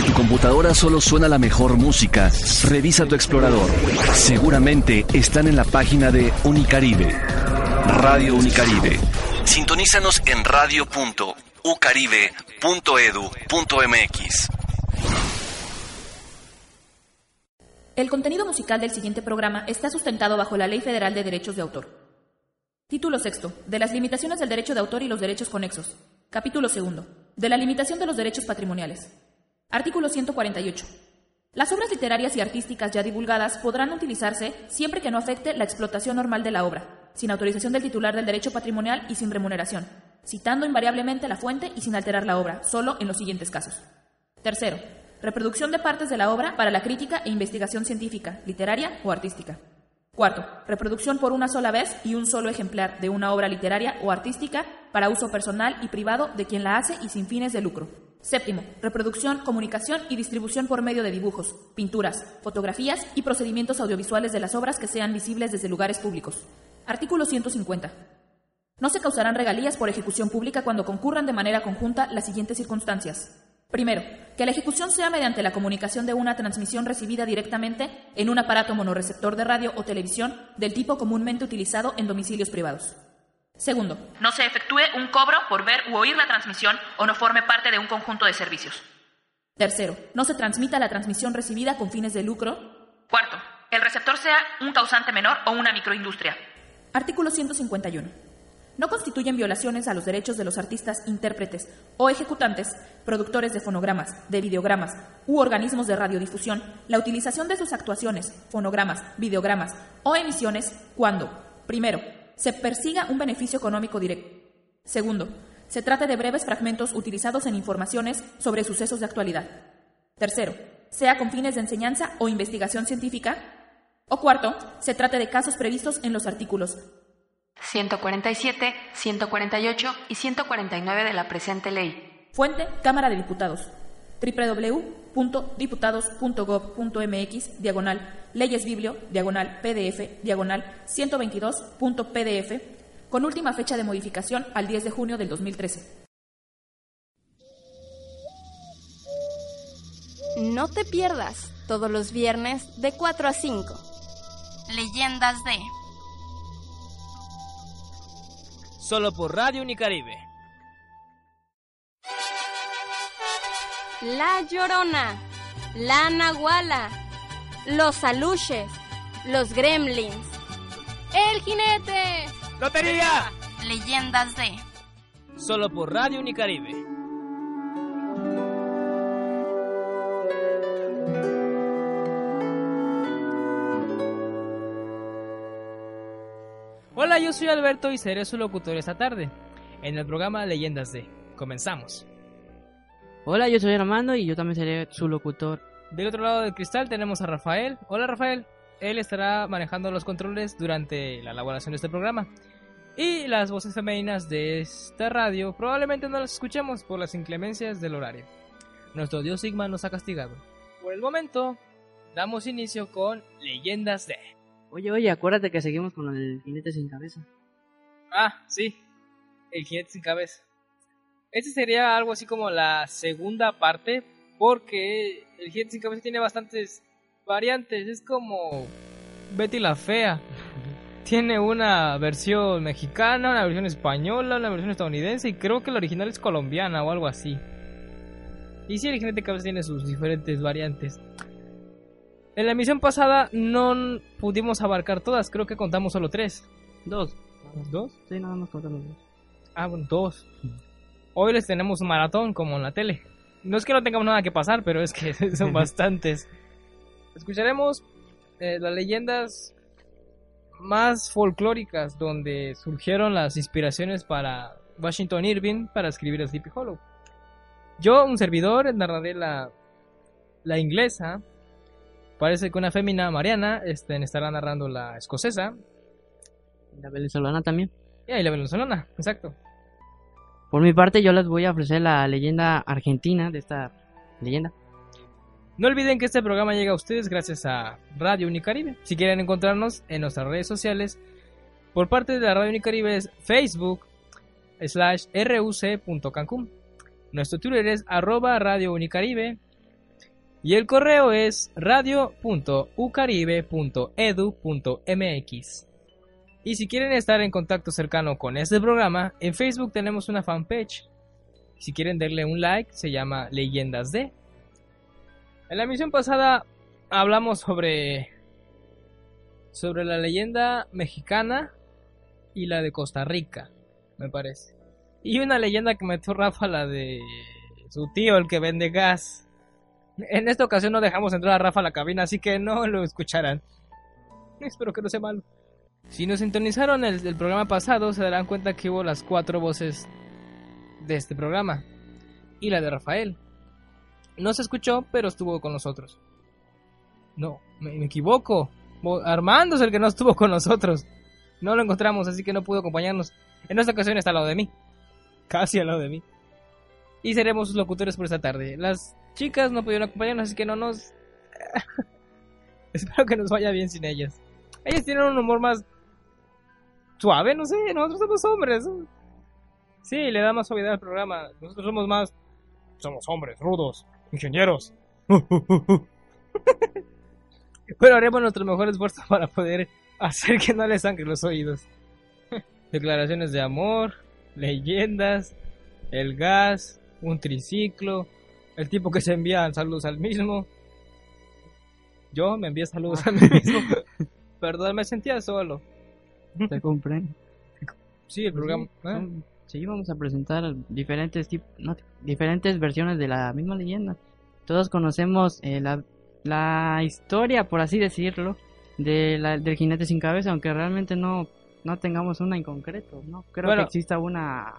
en tu computadora solo suena la mejor música, revisa tu explorador. Seguramente están en la página de Unicaribe. Radio Unicaribe. Sintonízanos en radio.ucaribe.edu.mx. El contenido musical del siguiente programa está sustentado bajo la Ley Federal de Derechos de Autor. Título sexto. De las limitaciones del derecho de autor y los derechos conexos. Capítulo segundo. De la limitación de los derechos patrimoniales. Artículo 148. Las obras literarias y artísticas ya divulgadas podrán utilizarse siempre que no afecte la explotación normal de la obra, sin autorización del titular del derecho patrimonial y sin remuneración, citando invariablemente la fuente y sin alterar la obra, solo en los siguientes casos. Tercero, reproducción de partes de la obra para la crítica e investigación científica, literaria o artística. Cuarto, reproducción por una sola vez y un solo ejemplar de una obra literaria o artística para uso personal y privado de quien la hace y sin fines de lucro. Séptimo, reproducción, comunicación y distribución por medio de dibujos, pinturas, fotografías y procedimientos audiovisuales de las obras que sean visibles desde lugares públicos. Artículo 150. No se causarán regalías por ejecución pública cuando concurran de manera conjunta las siguientes circunstancias. Primero, que la ejecución sea mediante la comunicación de una transmisión recibida directamente en un aparato monorreceptor de radio o televisión del tipo comúnmente utilizado en domicilios privados. Segundo, no se efectúe un cobro por ver u oír la transmisión o no forme parte de un conjunto de servicios. Tercero, no se transmita la transmisión recibida con fines de lucro. Cuarto, el receptor sea un causante menor o una microindustria. Artículo 151 no constituyen violaciones a los derechos de los artistas intérpretes o ejecutantes, productores de fonogramas, de videogramas u organismos de radiodifusión la utilización de sus actuaciones, fonogramas, videogramas o emisiones cuando, primero, se persiga un beneficio económico directo. Segundo, se trate de breves fragmentos utilizados en informaciones sobre sucesos de actualidad. Tercero, sea con fines de enseñanza o investigación científica. O cuarto, se trate de casos previstos en los artículos 147, 148 y 149 de la presente ley. Fuente, Cámara de Diputados www.diputados.gov.mx diagonal leyes biblio diagonal pdf diagonal 122.pdf con última fecha de modificación al 10 de junio del 2013. No te pierdas todos los viernes de 4 a 5. Leyendas de solo por Radio Unicaribe. La Llorona, La Nahuala, Los Aluches, Los Gremlins, El Jinete, Lotería, Leyendas de Solo por Radio Unicaribe. Hola, yo soy Alberto y seré su locutor esta tarde en el programa Leyendas de. Comenzamos. Hola, yo soy Armando y yo también seré su locutor. Del otro lado del cristal tenemos a Rafael. Hola Rafael. Él estará manejando los controles durante la elaboración de este programa. Y las voces femeninas de esta radio probablemente no las escuchemos por las inclemencias del horario. Nuestro dios Sigma nos ha castigado. Por el momento, damos inicio con Leyendas de. Oye, oye, acuérdate que seguimos con el jinete sin cabeza. Ah, sí. El jinete sin cabeza. Este sería algo así como la segunda parte, porque el jinete sin cabeza tiene bastantes variantes. Es como Betty la Fea. Tiene una versión mexicana, una versión española, una versión estadounidense y creo que la original es colombiana o algo así. Y sí, el jinete cabeza tiene sus diferentes variantes. En la emisión pasada no pudimos abarcar todas, creo que contamos solo tres. Dos. ¿Dos? Sí, nada más contamos dos. Ah, bueno, dos. Hoy les tenemos un maratón como en la tele. No es que no tengamos nada que pasar, pero es que son bastantes. Escucharemos eh, las leyendas más folclóricas donde surgieron las inspiraciones para Washington Irving para escribir Sleepy Hollow. Yo, un servidor, narraré la, la inglesa, Parece que una fémina mariana este, estará narrando la escocesa. La venezolana también. y la venezolana, exacto. Por mi parte, yo les voy a ofrecer la leyenda argentina de esta leyenda. No olviden que este programa llega a ustedes gracias a Radio Unicaribe. Si quieren encontrarnos en nuestras redes sociales, por parte de la Radio Unicaribe es Facebook slash ruc.cancún. Nuestro Twitter es arroba Radio Unicaribe Y el correo es radio.ucaribe.edu.mx. Y si quieren estar en contacto cercano con este programa, en Facebook tenemos una fanpage. Si quieren darle un like, se llama Leyendas de. En la emisión pasada hablamos sobre sobre la leyenda mexicana y la de Costa Rica, me parece. Y una leyenda que metió Rafa, la de su tío, el que vende gas. En esta ocasión no dejamos entrar a Rafa a la cabina, así que no lo escucharán. Espero que no sea malo. Si nos sintonizaron el, programa pasado, se darán cuenta que hubo las cuatro voces de este programa. Y la de Rafael. No se escuchó, pero estuvo con nosotros. No, me, me equivoco. Armando es el que no estuvo con nosotros. No lo encontramos, así que no pudo acompañarnos. En esta ocasión está al lado de mí. Casi al lado de mí. Y seremos sus locutores por esta tarde. Las chicas no pudieron acompañarnos, así que no nos... Espero que nos vaya bien sin ellas. Ellas tienen un humor más suave, no sé, nosotros somos hombres. Sí, le da más suavidad al programa. Nosotros somos más... Somos hombres, rudos, ingenieros. Pero haremos nuestro mejor esfuerzo para poder hacer que no les sangre los oídos. Declaraciones de amor, leyendas, el gas, un triciclo, el tipo que se envía saludos al mismo. Yo me envié saludos a mí mismo. Perdón, me sentía solo. ¿Te comprendo? Sí, el programa. Sí, ¿eh? son- sí, vamos a presentar diferentes tip- no, diferentes versiones de la misma leyenda. Todos conocemos eh, la, la historia, por así decirlo, de la, del jinete sin cabeza, aunque realmente no, no tengamos una en concreto. No creo Bueno. que exista una,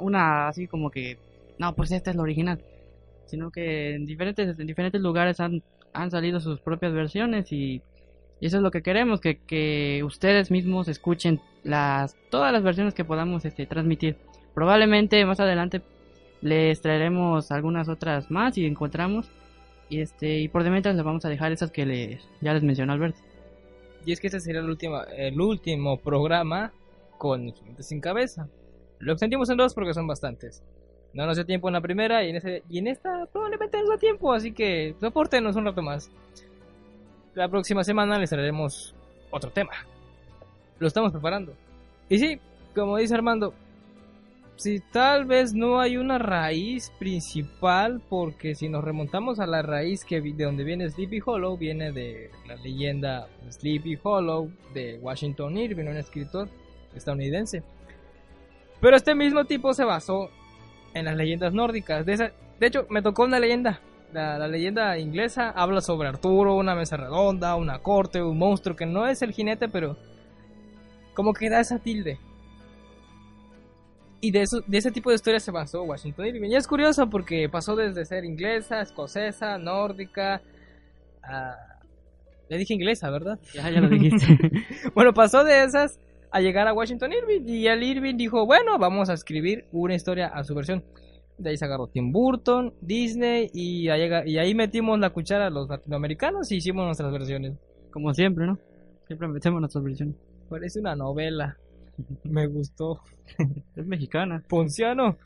una así como que, no, pues esta es la original. Sino que en diferentes, en diferentes lugares han, han salido sus propias versiones y, y eso es lo que queremos, que, que ustedes mismos escuchen las todas las versiones que podamos este, transmitir. Probablemente más adelante les traeremos algunas otras más y encontramos. Y este y por de mientras les vamos a dejar esas que les, ya les mencionó Alberto. Y es que este sería el último, el último programa con Gente sin cabeza. Lo extendimos en dos porque son bastantes. No nos dio tiempo en la primera y en, ese, y en esta probablemente nos da tiempo, así que soportenos un rato más. La próxima semana les traeremos otro tema. Lo estamos preparando. Y sí, como dice Armando, si tal vez no hay una raíz principal, porque si nos remontamos a la raíz que de donde viene Sleepy Hollow, viene de la leyenda Sleepy Hollow de Washington Irving, un escritor estadounidense. Pero este mismo tipo se basó en las leyendas nórdicas. De hecho, me tocó una leyenda. La, la leyenda inglesa habla sobre Arturo, una mesa redonda, una corte, un monstruo que no es el jinete, pero como que da esa tilde. Y de, eso, de ese tipo de historias se basó Washington Irving. Y es curioso porque pasó desde ser inglesa, escocesa, nórdica. a- Le dije inglesa, ¿verdad? Ya, ya lo dijiste. Bueno, pasó de esas a llegar a Washington Irving. Y el Irving dijo, bueno, vamos a escribir una historia a su versión. De ahí se agarró Tim Burton, Disney y ahí, y ahí metimos la cuchara a los latinoamericanos y hicimos nuestras versiones. Como siempre, ¿no? Siempre metemos nuestras versiones. Parece una novela. Me gustó. Es mexicana. Ponciano.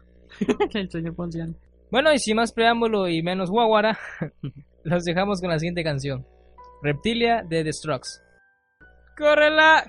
El señor Ponciano. Bueno, y sin más preámbulo y menos guaguara, los dejamos con la siguiente canción. Reptilia de The Strokes. ¡Córrela!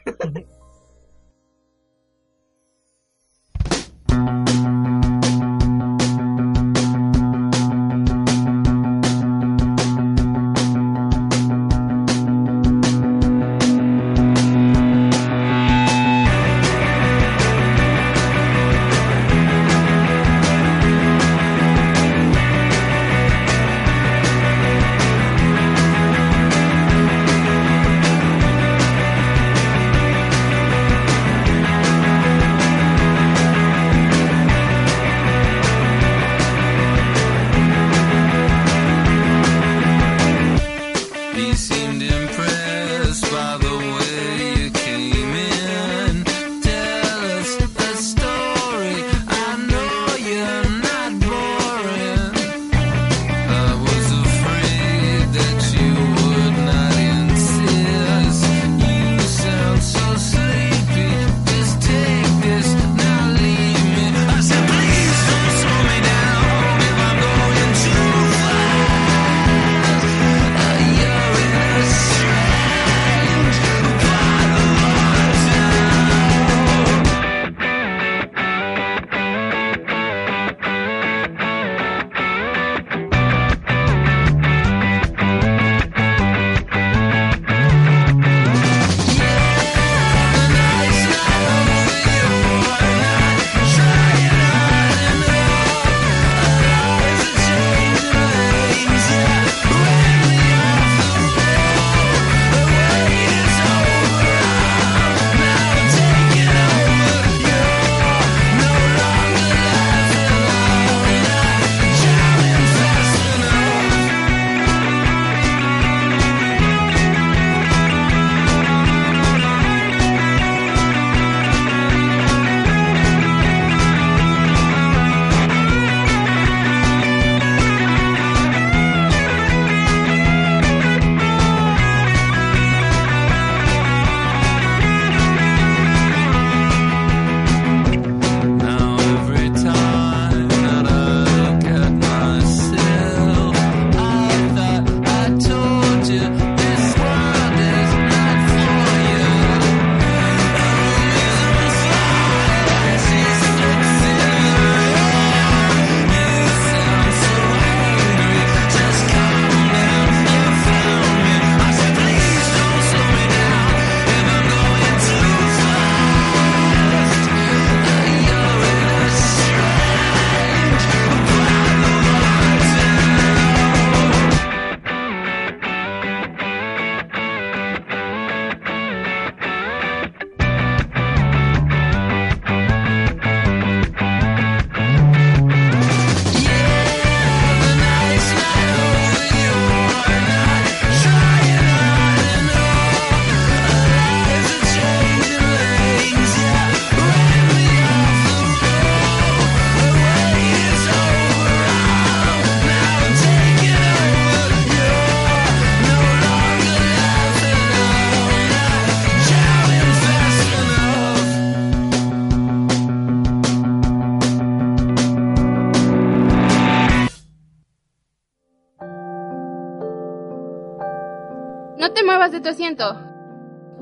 De tu asiento.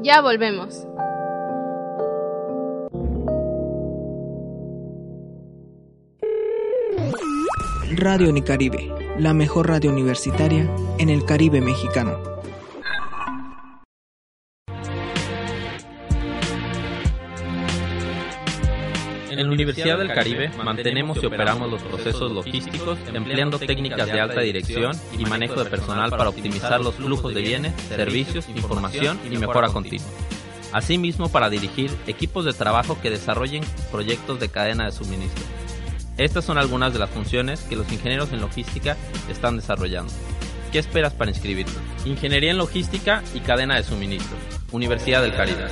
Ya volvemos. Radio Unicaribe, la mejor radio universitaria en el Caribe mexicano. En la Universidad del Caribe mantenemos y operamos los procesos logísticos empleando técnicas de alta dirección y manejo de personal para optimizar los flujos de bienes, servicios, información y mejora continua. Asimismo, para dirigir equipos de trabajo que desarrollen proyectos de cadena de suministro. Estas son algunas de las funciones que los ingenieros en logística están desarrollando. ¿Qué esperas para inscribirte? Ingeniería en Logística y Cadena de Suministro. Universidad del Caribe.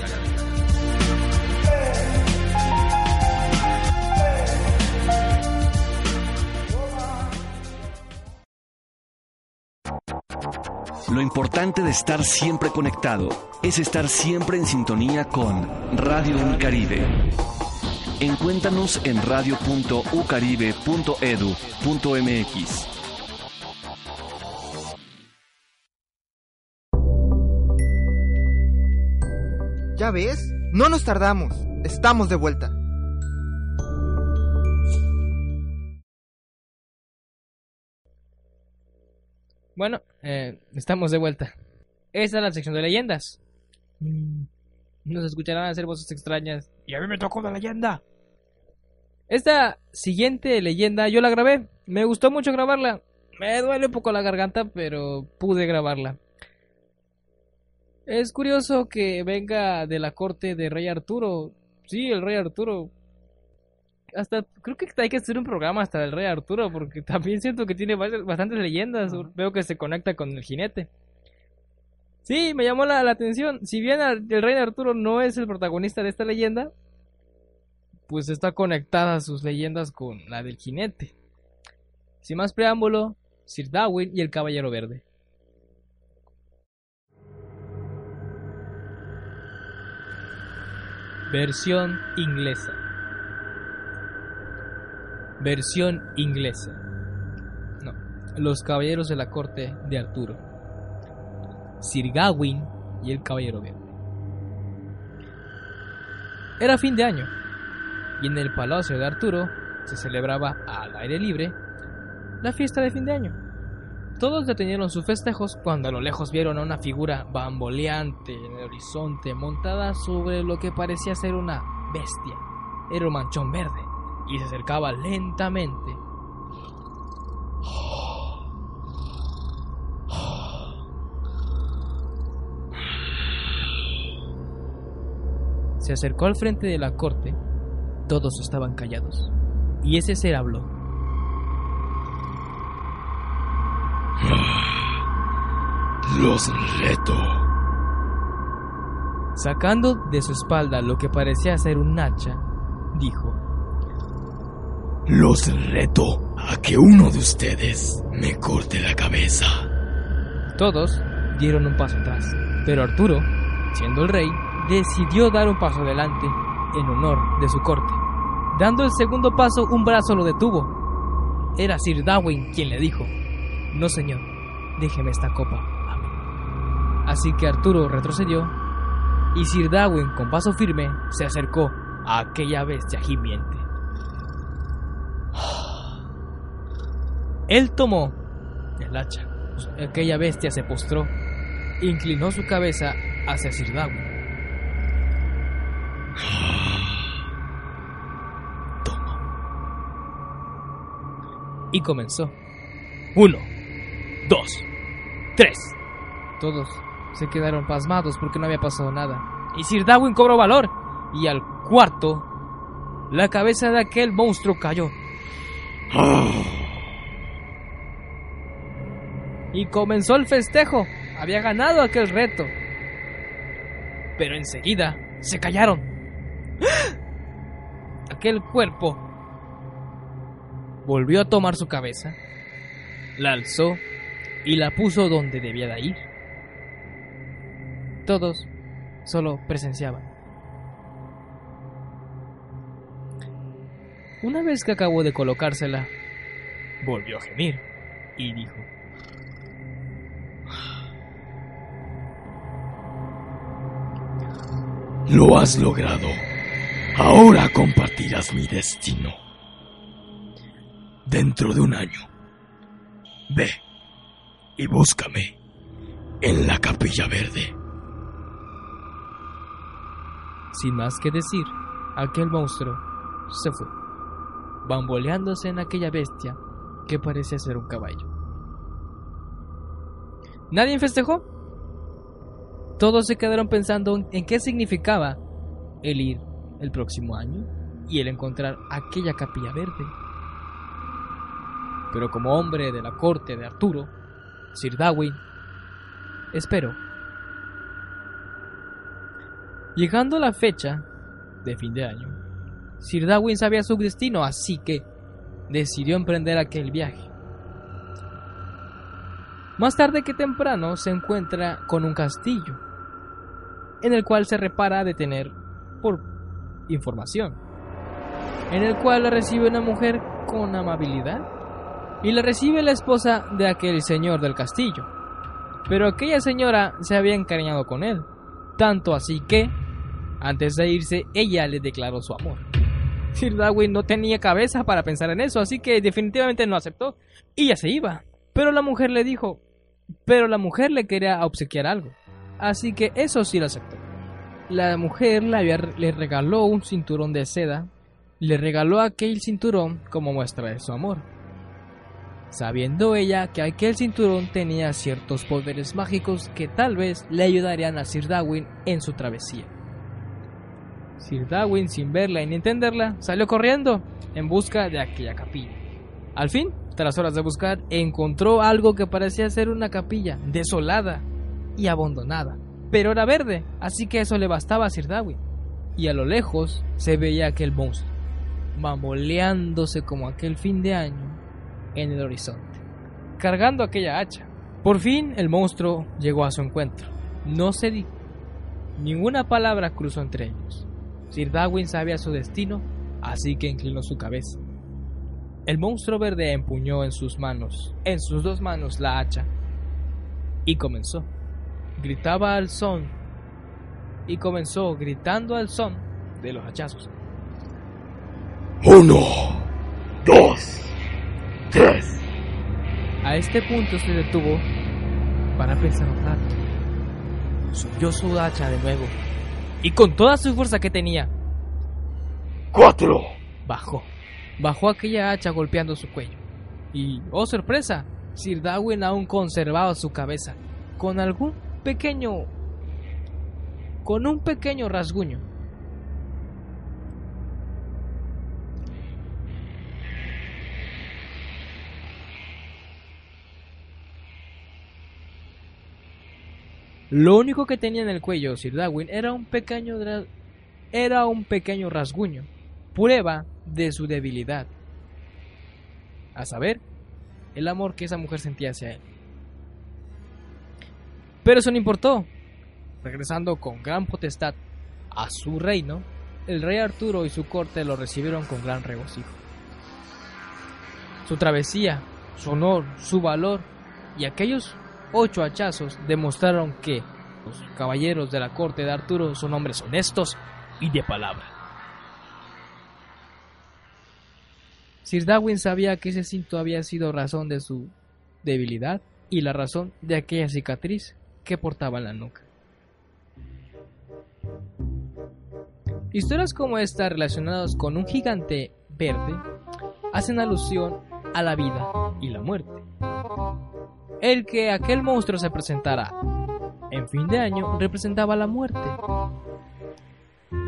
Lo importante de estar siempre conectado es estar siempre en sintonía con Radio Unicaribe. Encuéntranos en radio.ucaribe.edu.mx. ¿Ya ves? No nos tardamos. Estamos de vuelta. Bueno, eh, estamos de vuelta. Esta es la sección de leyendas. Mm, Nos escucharán hacer voces extrañas. Y a mí me tocó una leyenda. Esta siguiente leyenda yo la grabé. Me gustó mucho grabarla. Me duele un poco la garganta, pero pude grabarla. Es curioso que venga de la corte de Rey Arturo. Sí, el Rey Arturo. Hasta creo que hay que hacer un programa hasta del Rey Arturo porque también siento que tiene bas- bastantes leyendas. Veo que se conecta con el jinete. Sí, me llamó la, la atención. Si bien el Rey Arturo no es el protagonista de esta leyenda, pues está conectada sus leyendas con la del jinete. Sin más preámbulo, Sir Darwin y el Caballero Verde. Versión inglesa. Versión inglesa. No, los caballeros de la corte de Arturo. Sir Gawain y el Caballero Verde. Era fin de año, y en el palacio de Arturo se celebraba al aire libre la fiesta de fin de año. Todos detenieron sus festejos cuando a lo lejos vieron a una figura bamboleante en el horizonte montada sobre lo que parecía ser una bestia. Era un manchón verde y se acercaba lentamente. Se acercó al frente de la corte. Todos estaban callados. Y ese ser habló. Los reto. Sacando de su espalda lo que parecía ser un hacha, dijo: Los reto a que uno de ustedes me corte la cabeza. Todos dieron un paso atrás, pero Arturo, siendo el rey, decidió dar un paso adelante en honor de su corte. Dando el segundo paso, un brazo lo detuvo. Era Sir Darwin quien le dijo: No, señor, déjeme esta copa a mí. Así que Arturo retrocedió y Sir Darwin, con paso firme, se acercó a aquella bestia gimiente. Él tomó el hacha. Aquella bestia se postró, inclinó su cabeza hacia Sir Darwin. Y comenzó. Uno, dos, tres. Todos se quedaron pasmados porque no había pasado nada. Y Sir Darwin cobró valor. Y al cuarto, la cabeza de aquel monstruo cayó. Y comenzó el festejo. Había ganado aquel reto. Pero enseguida se callaron. Aquel cuerpo volvió a tomar su cabeza, la alzó y la puso donde debía de ir. Todos solo presenciaban. Una vez que acabó de colocársela, volvió a gemir y dijo: Lo has logrado. Ahora compartirás mi destino. Dentro de un año. Ve y búscame en la capilla verde. Sin más que decir, aquel monstruo se fue, bamboleándose en aquella bestia que parecía ser un caballo. ¿Nadie festejó? Todos se quedaron pensando en qué significaba el ir el próximo año y el encontrar aquella capilla verde. Pero como hombre de la corte de Arturo, Sir Darwin, espero. Llegando a la fecha de fin de año, Sir Darwin sabía su destino, así que decidió emprender aquel viaje. Más tarde que temprano se encuentra con un castillo, en el cual se repara a detener por información, en el cual la recibe una mujer con amabilidad y la recibe la esposa de aquel señor del castillo. Pero aquella señora se había encariñado con él, tanto así que, antes de irse, ella le declaró su amor. Sir Darwin no tenía cabeza para pensar en eso, así que definitivamente no aceptó y ya se iba. Pero la mujer le dijo, pero la mujer le quería obsequiar algo, así que eso sí lo aceptó. La mujer le, había, le regaló un cinturón de seda, le regaló aquel cinturón como muestra de su amor. Sabiendo ella que aquel cinturón tenía ciertos poderes mágicos que tal vez le ayudarían a Sir Darwin en su travesía. Sir Darwin, sin verla ni entenderla, salió corriendo en busca de aquella capilla. Al fin, tras horas de buscar, encontró algo que parecía ser una capilla desolada y abandonada, pero era verde, así que eso le bastaba a Sir Darwin. Y a lo lejos se veía aquel monstruo, mamoleándose como aquel fin de año en el horizonte, cargando aquella hacha. Por fin el monstruo llegó a su encuentro. No se dijo. Ninguna palabra cruzó entre ellos. Sir Darwin sabía su destino, así que inclinó su cabeza. El monstruo verde empuñó en sus manos, en sus dos manos, la hacha y comenzó. Gritaba al son y comenzó gritando al son de los hachazos. Uno, dos, tres. A este punto se detuvo para pensar un rato. Subió su hacha de nuevo y con toda su fuerza que tenía. Cuatro. Bajó. Bajó aquella hacha golpeando su cuello. Y, oh sorpresa, Sir Darwin aún conservaba su cabeza, con algún pequeño... con un pequeño rasguño. Lo único que tenía en el cuello Sir Darwin era un pequeño era un pequeño rasguño, prueba de su debilidad. A saber, el amor que esa mujer sentía hacia él. Pero eso no importó. Regresando con gran potestad a su reino, el rey Arturo y su corte lo recibieron con gran regocijo. Su travesía, su honor, su valor y aquellos ocho hachazos demostraron que los caballeros de la corte de Arturo son hombres honestos y de palabra. Sir Darwin sabía que ese cinto había sido razón de su debilidad y la razón de aquella cicatriz que portaba en la nuca. Historias como esta relacionadas con un gigante verde hacen alusión a la vida y la muerte. El que aquel monstruo se presentara en fin de año representaba la muerte.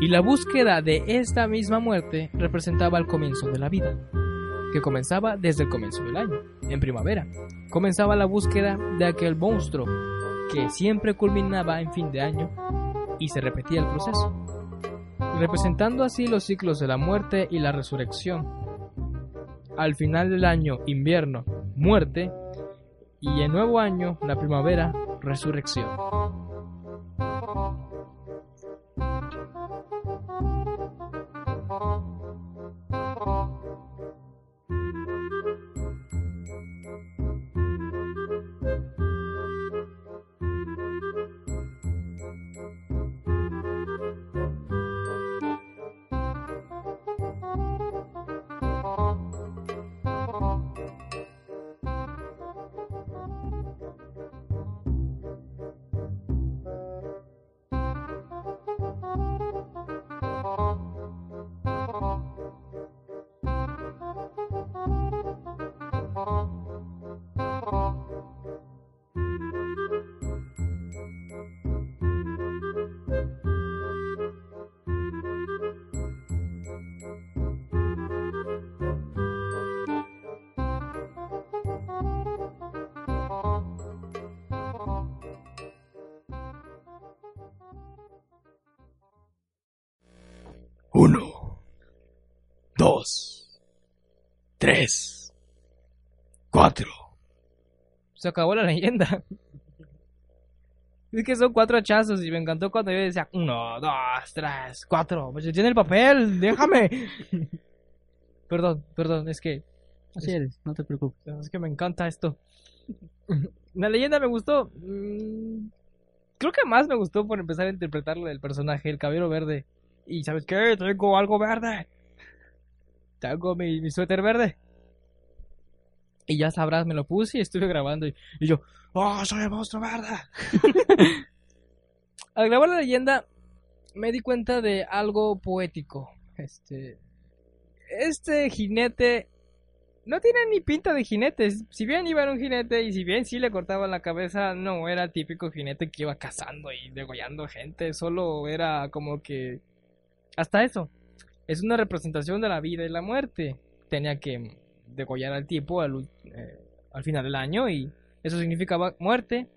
Y la búsqueda de esta misma muerte representaba el comienzo de la vida, que comenzaba desde el comienzo del año, en primavera. Comenzaba la búsqueda de aquel monstruo que siempre culminaba en fin de año y se repetía el proceso, representando así los ciclos de la muerte y la resurrección. Al final del año, invierno, muerte, y el nuevo año, la primavera, resurrección. Tres, cuatro. Se acabó la leyenda. Es que son cuatro hachazos y me encantó cuando yo decía uno, dos, tres, cuatro. Pues tiene el papel, déjame. perdón, perdón, es que. Así eres, no te preocupes. Es que me encanta esto. La leyenda me gustó. Mm, Creo que más me gustó por empezar a interpretarlo del personaje, el caballero verde. Y ¿sabes qué? Tengo algo verde. Tengo mi, suéter verde. Y ya sabrás, me lo puse y estuve grabando. Y, yo, ¡Oh, soy el monstruo verde! Al grabar la leyenda, me di cuenta de algo poético. Este. Este jinete. No tiene ni pinta de jinete. Si bien iba en un jinete y si bien sí le cortaban la cabeza, no era típico jinete que iba cazando y degollando gente. Solo era como que. Hasta eso. Es una representación de la vida y la muerte. Tenía que degollar al tipo al, eh, al final del año y eso significaba muerte.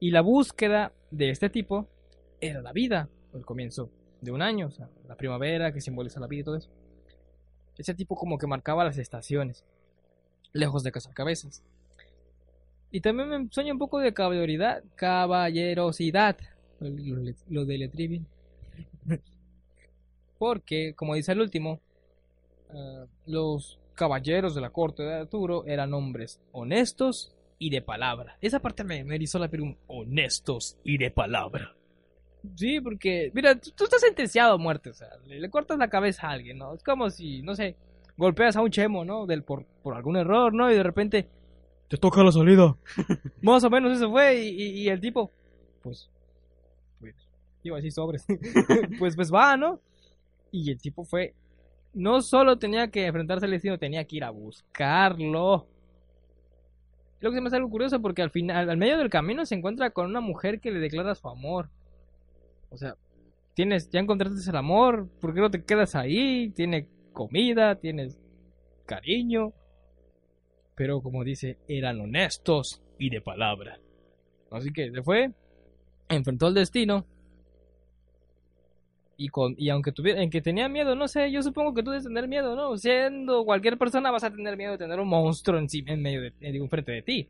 Y la búsqueda de este tipo era la vida, el comienzo de un año, o sea, la primavera que simboliza la vida y todo eso. Ese tipo como que marcaba las estaciones, lejos de cazar cabezas. Y también me sueña un poco de caballerosidad, caballerosidad, lo, de Letrivin. Porque, como dice el último, uh, los caballeros de la corte de Arturo eran hombres honestos y de palabra. Esa parte me, me erizó la piel, honestos y de palabra. Sí, porque, mira, tú, tú, estás sentenciado a muerte, o sea, le, le, cortas la cabeza a alguien, ¿no? Es como si, no sé, golpeas a un chemo, ¿no? Del, por, por algún error, ¿no? Y de repente, te toca la salida. Más o menos eso fue, y, y, y el tipo, pues, pues, iba a decir sobres, pues, pues va, ¿no? Y el tipo fue, no solo tenía que enfrentarse al destino, tenía que ir a buscarlo. Lo que se me hace algo curioso porque al final, al medio del camino se encuentra con una mujer que le declara su amor. O sea, tienes, ya encontraste el amor, ¿por qué no te quedas ahí? Tiene comida, tienes cariño. Pero como dice, eran honestos y de palabra. Así que se fue, enfrentó al destino. Y, con, y aunque tuviera, en que tenía miedo, no sé, yo supongo que tú debes tener miedo, ¿no? Siendo cualquier persona vas a tener miedo de tener un monstruo encima, en medio de, en frente de ti.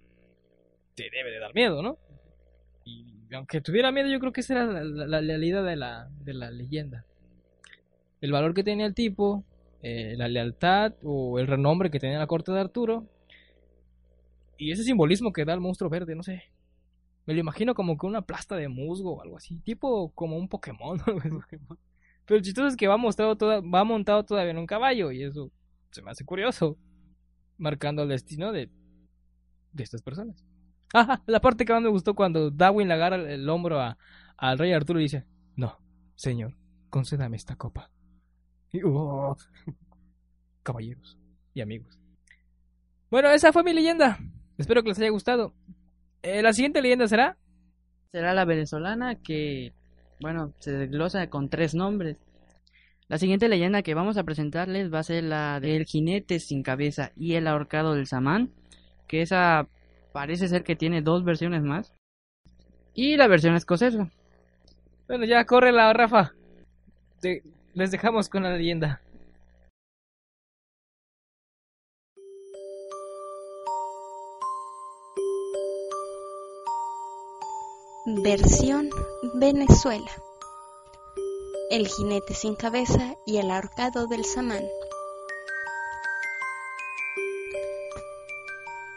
Te debe de dar miedo, ¿no? Y aunque tuviera miedo, yo creo que esa era la, la, la lealidad de la, de la leyenda. El valor que tenía el tipo, eh, la lealtad o el renombre que tenía en la corte de Arturo. Y ese simbolismo que da el monstruo verde, no sé. Me lo imagino como que una plasta de musgo o algo así. Tipo como un Pokémon. Pero el chistoso es que va montado, toda, va montado todavía en un caballo. Y eso se me hace curioso. Marcando el destino de, de estas personas. Ah, la parte que más me gustó cuando Darwin le agarra el hombro a, al rey Arturo y dice, no, señor, concédame esta copa. Y, oh, caballeros y amigos. Bueno, esa fue mi leyenda. Espero que les haya gustado. Eh, la siguiente leyenda será... Será la venezolana que, bueno, se desglosa con tres nombres. La siguiente leyenda que vamos a presentarles va a ser la del jinete sin cabeza y el ahorcado del samán, que esa parece ser que tiene dos versiones más. Y la versión escocesa. Bueno, ya corre la Rafa. Te, les dejamos con la leyenda. Versión Venezuela. El jinete sin cabeza y el ahorcado del samán.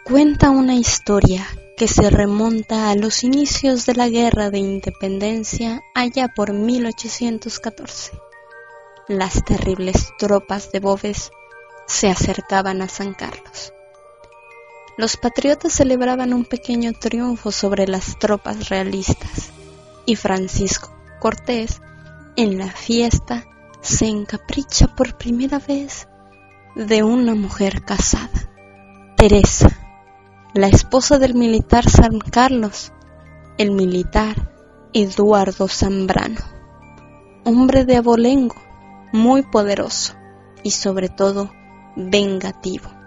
Cuenta una historia que se remonta a los inicios de la Guerra de Independencia allá por 1814. Las terribles tropas de Boves se acercaban a San Carlos. Los patriotas celebraban un pequeño triunfo sobre las tropas realistas y Francisco Cortés en la fiesta se encapricha por primera vez de una mujer casada, Teresa, la esposa del militar San Carlos, el militar Eduardo Zambrano, hombre de abolengo, muy poderoso y sobre todo vengativo.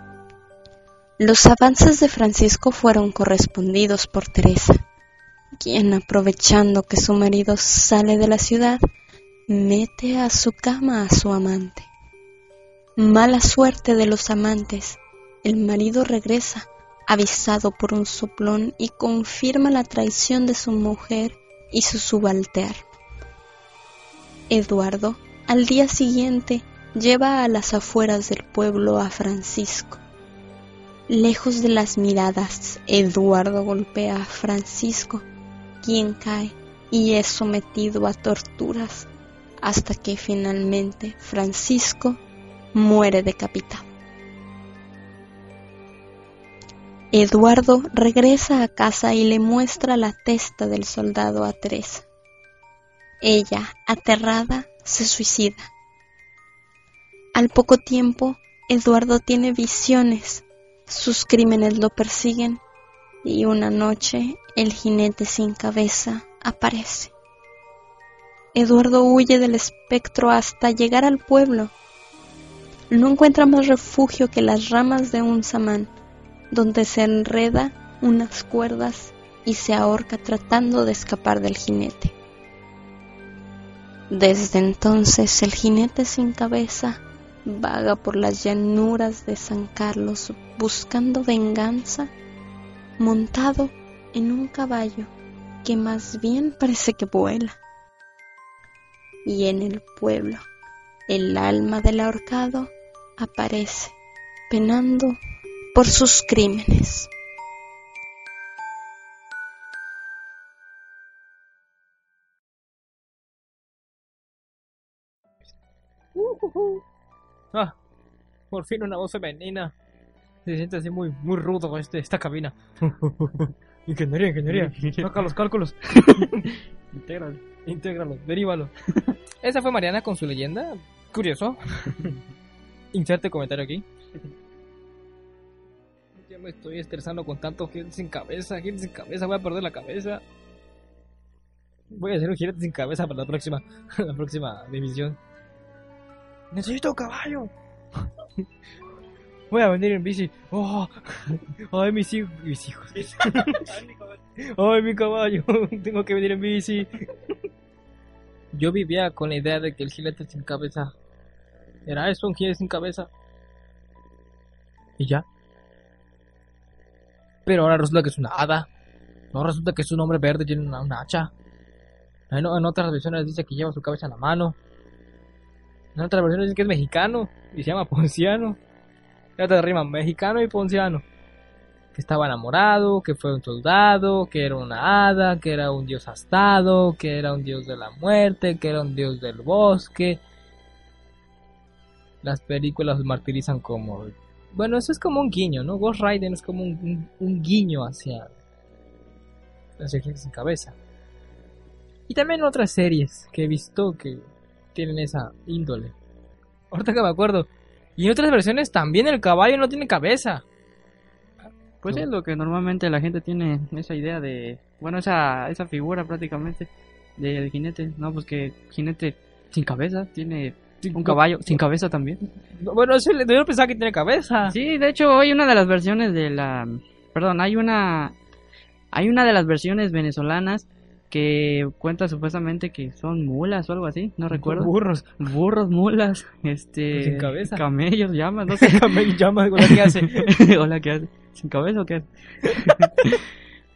Los avances de Francisco fueron correspondidos por Teresa, quien aprovechando que su marido sale de la ciudad, mete a su cama a su amante. Mala suerte de los amantes, el marido regresa avisado por un soplón y confirma la traición de su mujer y su subalterno. Eduardo al día siguiente lleva a las afueras del pueblo a Francisco. Lejos de las miradas, Eduardo golpea a Francisco, quien cae y es sometido a torturas hasta que finalmente Francisco muere decapitado. Eduardo regresa a casa y le muestra la testa del soldado a Teresa. Ella, aterrada, se suicida. Al poco tiempo, Eduardo tiene visiones, sus crímenes lo persiguen y una noche el jinete sin cabeza aparece. Eduardo huye del espectro hasta llegar al pueblo. No encuentra más refugio que las ramas de un samán, donde se enreda unas cuerdas y se ahorca tratando de escapar del jinete. Desde entonces el jinete sin cabeza vaga por las llanuras de San Carlos buscando venganza, montado en un caballo que más bien parece que vuela. Y en el pueblo, el alma del ahorcado aparece, penando por sus crímenes. Ah, por fin una voz femenina. Se siente así muy, muy rudo este, esta cabina. ingeniería, ingeniería. Saca los cálculos. Intégralo. Intégralo, derívalo. Esa fue Mariana con su leyenda. Curioso. Inserte comentario aquí. Ya me estoy estresando con tanto gente sin cabeza, gente sin cabeza, voy a perder la cabeza. Voy a hacer un jinete sin cabeza para la próxima, la próxima división. Necesito un caballo. Voy a venir en bici. Oh, ay, mis hijos. Mis hijos. ay, mi caballo. Tengo que venir en bici. Yo vivía con la idea de que el jinete sin cabeza era eso, un jinete sin cabeza. Y ya. Pero ahora resulta que es una hada. No resulta que es un hombre verde tiene una, una hacha. En, en, otras versiones dice que lleva su cabeza en la mano. En otras versiones dice que es mexicano y se llama Ponciano. Ya te rima mexicano y ponciano. Que estaba enamorado, que fue un soldado, que era una hada, que era un dios astado, que era un dios de la muerte, que era un dios del bosque. Las películas martirizan como bueno, eso es como un guiño, ¿no? Ghost Rider es como un, un, un guiño hacia hacia gente sin cabeza. Y también otras series que he visto que tienen esa índole. Ahorita que me acuerdo. Y en otras versiones también el caballo no tiene cabeza. Pues es lo que normalmente la gente tiene esa idea de, bueno, esa esa figura prácticamente del jinete, no, pues que jinete sin cabeza tiene un caballo sin cabeza también. Bueno, yo pensaba que tiene cabeza. Sí, de hecho hay una de las versiones de la, perdón, hay una, hay una de las versiones venezolanas que cuenta supuestamente que son mulas o algo así, no recuerdo. Burros. Burros, mulas, este... Sin cabeza. Camellos, llamas, no sé. Camellos, llamas, hola, ¿qué hace? hola, ¿qué hace? ¿Sin cabeza o qué hace?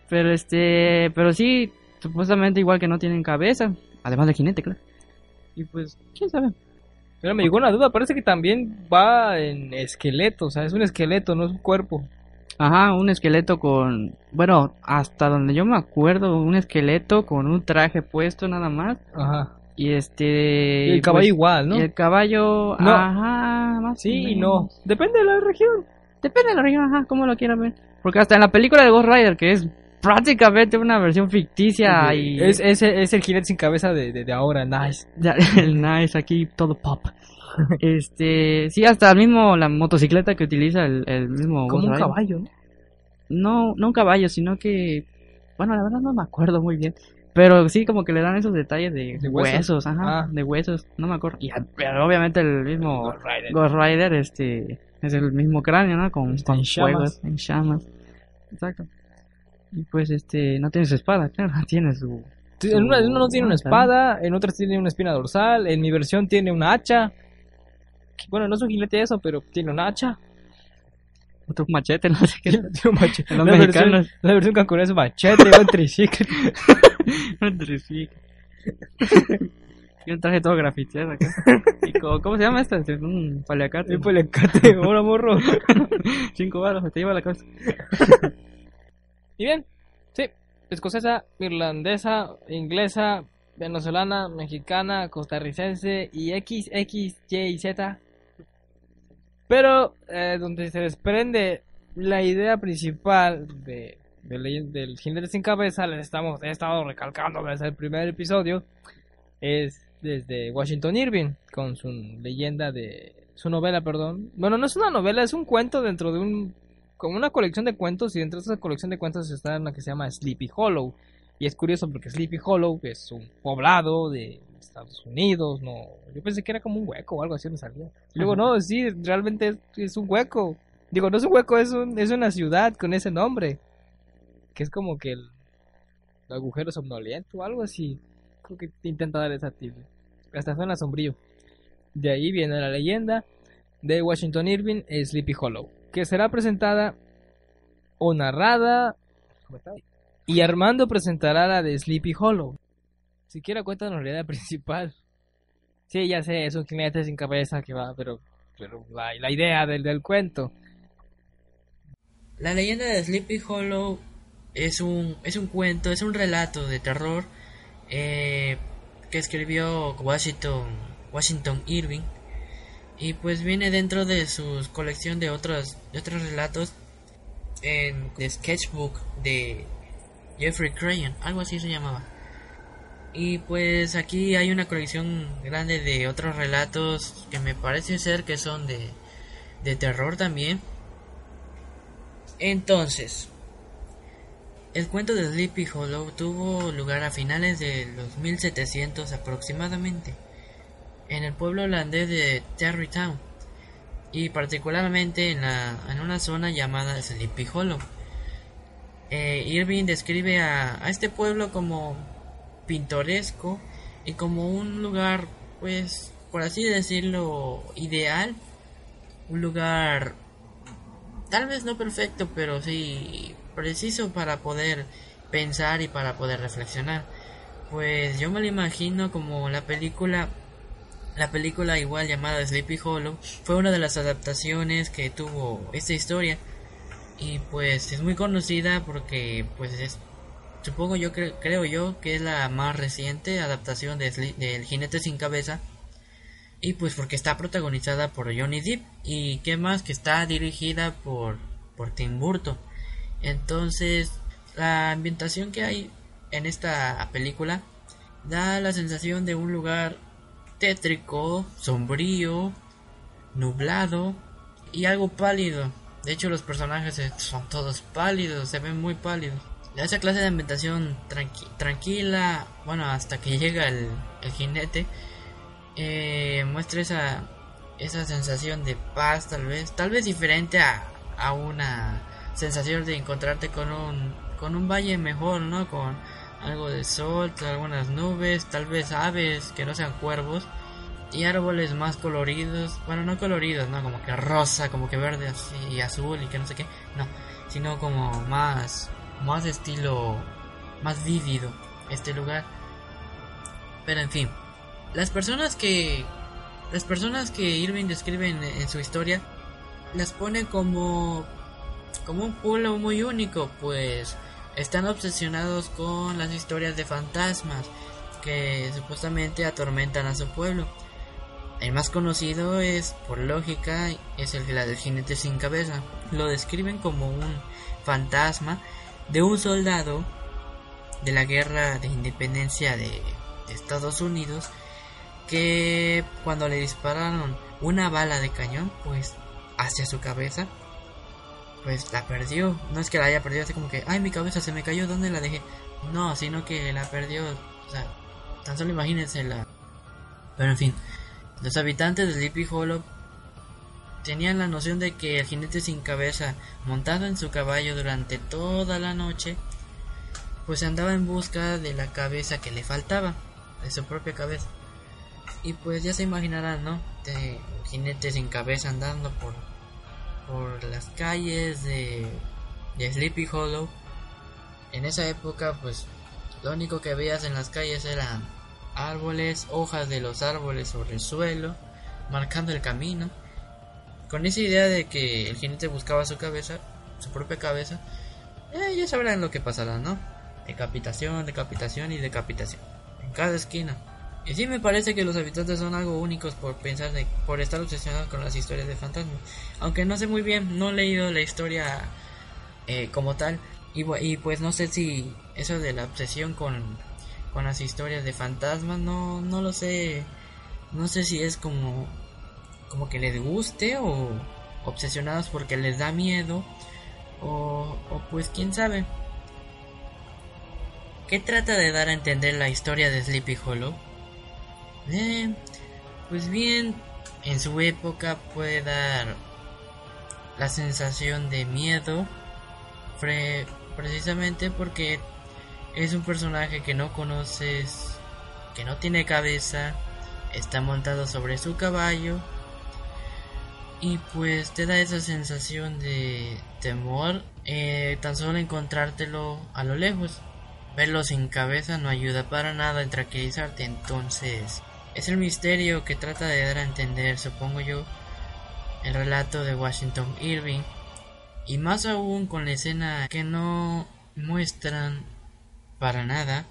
pero este, pero sí, supuestamente igual que no tienen cabeza, además del jinete, claro. Y pues, quién sabe. Pero me llegó una duda, parece que también va en esqueleto, o sea, es un esqueleto, no es un cuerpo. Ajá, un esqueleto con, bueno, hasta donde yo me acuerdo, un esqueleto con un traje puesto nada más. Ajá. Y este... Y el caballo pues, igual, ¿no? Y el caballo... No. Ajá, más Sí o no. Depende de la región. Depende de la región, ajá, como lo quieran ver. Porque hasta en la película de Ghost Rider, que es prácticamente una versión ficticia y... Es, es, es el jinete sin cabeza de, de, de ahora, nice. El nice aquí, todo pop. Este, sí, hasta el mismo, la motocicleta que utiliza el, el mismo Como un caballo, ¿no? No, no un caballo, sino que, bueno, la verdad no me acuerdo muy bien. Pero sí, como que le dan esos detalles de, De huesos, huesos. ajá, Ah. de huesos, no me acuerdo. Y pero obviamente el mismo Ghost Rider. Ghost Rider, este, es el mismo cráneo, ¿no? Con, Está con en llamas. fuegos, en llamas. Exacto. Y pues, este, no tiene su espada, claro, tiene su, Sí, En una, en una no tiene una espada, en otras tiene una espina dorsal, en mi versión tiene una hacha. Bueno, no es un jinete eso, pero tiene una hacha. Otro machete, no sé qué. Un machete. Los la, versión, mexicanos. la versión cancunera es machete, un tricicle. Un traje todo grafiteado acá. Y ¿Cómo se llama esta? Es un paliacate. Un paliacate, ahora morro. Cinco baros, te lleva la cabeza. Y bien, sí, escocesa, irlandesa, inglesa, venezolana, mexicana, costarricense y X, X, Y y Z. Pero eh, donde se desprende la idea principal de, de del jinete sin cabeza, les estamos, he estado recalcando desde el primer episodio, es desde Washington Irving, con su leyenda de... su novela, perdón. Bueno, no es una novela, es un cuento dentro de un como una colección de cuentos y dentro de esa colección de cuentos está una que se llama Sleepy Hollow. Y es curioso porque Sleepy Hollow es un poblado de Estados Unidos, no, yo pensé que era como un hueco o algo así me salía. Y luego Ajá. no, sí, realmente es, es un hueco. Digo, no es un hueco, es un, es una ciudad con ese nombre. Que es como que el, el agujero somnoliento o algo así. Creo que intenta dar esa título. Hasta suena sombrío. De ahí viene la leyenda de Washington Irving, Sleepy Hollow, que será presentada o narrada. Y Armando presentará la de Sleepy Hollow. Siquiera cuéntanos la idea principal. Sí, ya sé, es un jinete sin cabeza que va, pero, pero la, idea del, del cuento. La leyenda de Sleepy Hollow es un, es un cuento, es un relato de terror eh, que escribió Washington, Washington Irving y pues viene dentro de su colección de otros, de otros relatos en The Sketchbook de Jeffrey Crayon, algo así se llamaba. Y pues aquí hay una colección grande de otros relatos que me parece ser que son de, de terror también. Entonces, el cuento de Sleepy Hollow tuvo lugar a finales de los 1700 aproximadamente, en el pueblo holandés de Terrytown, y particularmente en, la, en una zona llamada Sleepy Hollow. Eh, Irving describe a, a este pueblo como pintoresco y como un lugar, pues, por así decirlo, ideal, un lugar tal vez no perfecto, pero sí preciso para poder pensar y para poder reflexionar. Pues yo me lo imagino como la película la película igual llamada Sleepy Hollow fue una de las adaptaciones que tuvo esta historia y pues es muy conocida porque pues es supongo yo cre- creo yo que es la más reciente adaptación de del jinete sin cabeza y pues porque está protagonizada por Johnny Depp y qué más que está dirigida por por Tim Burton entonces la ambientación que hay en esta película da la sensación de un lugar tétrico, sombrío, nublado y algo pálido. De hecho, los personajes son todos pálidos, se ven muy pálidos. Esa clase de ambientación tranqui- tranquila, bueno, hasta que llega el, el jinete, eh, muestra esa, esa sensación de paz, tal vez, tal vez diferente a, a una sensación de encontrarte con un, con un valle mejor, ¿no? Con algo de sol, algunas nubes, tal vez aves que no sean cuervos y árboles más coloridos, bueno, no coloridos, no como que rosa, como que verde así y azul y que no sé qué, no, sino como más más estilo más vívido este lugar. Pero en fin, las personas que las personas que Irving describe en, su historia las pone como como un pueblo muy único, pues están obsesionados con las historias de fantasmas que supuestamente atormentan a su pueblo. El más conocido es, por lógica, es el la del jinete sin cabeza. Lo describen como un fantasma de un soldado de la guerra de independencia de, Estados Unidos que cuando le dispararon una bala de cañón, pues hacia su cabeza, pues la perdió. No es que la haya perdido así como que, ay, mi cabeza se me cayó, ¿dónde la dejé? No, sino que la perdió, o sea, tan solo imagínense la... Pero en fin, los habitantes de Sleepy Hollow tenían la noción de que el jinete sin cabeza, montado en su caballo durante toda la noche, pues andaba en busca de la cabeza que le faltaba, de su propia cabeza. Y pues ya se imaginarán, ¿no? De jinete sin cabeza andando por, por las calles de, de Sleepy Hollow. En esa época, pues lo único que veías en las calles eran árboles, hojas de los árboles sobre el suelo, marcando el camino. Con esa idea de que el jinete buscaba su cabeza, su propia cabeza, eh, ya sabrán lo que pasará, ¿no? Decapitación, decapitación y decapitación. En cada esquina. Y sí me parece que los habitantes son algo únicos por pensar de, por estar obsesionados con las historias de fantasmas. Aunque no sé muy bien, no he leído la historia eh, como tal. Y, y, pues no sé si eso de la obsesión con, con las historias de fantasmas, no, no lo sé. No sé si es como, como que les guste o obsesionados porque les da miedo. O, o pues quién sabe. ¿Qué trata de dar a entender la historia de Sleepy Hollow? Eh, pues bien, en su época puede dar la sensación de miedo, precisamente porque es un personaje que no conoces, que no tiene cabeza, está montado sobre su caballo y pues te da esa sensación de temor eh, tan solo encontrártelo a lo lejos. Verlo sin cabeza no ayuda para nada en tranquilizarte, entonces es el misterio que trata de dar a entender, supongo yo, el relato de Washington Irving, y más aún con la escena que no muestran para nada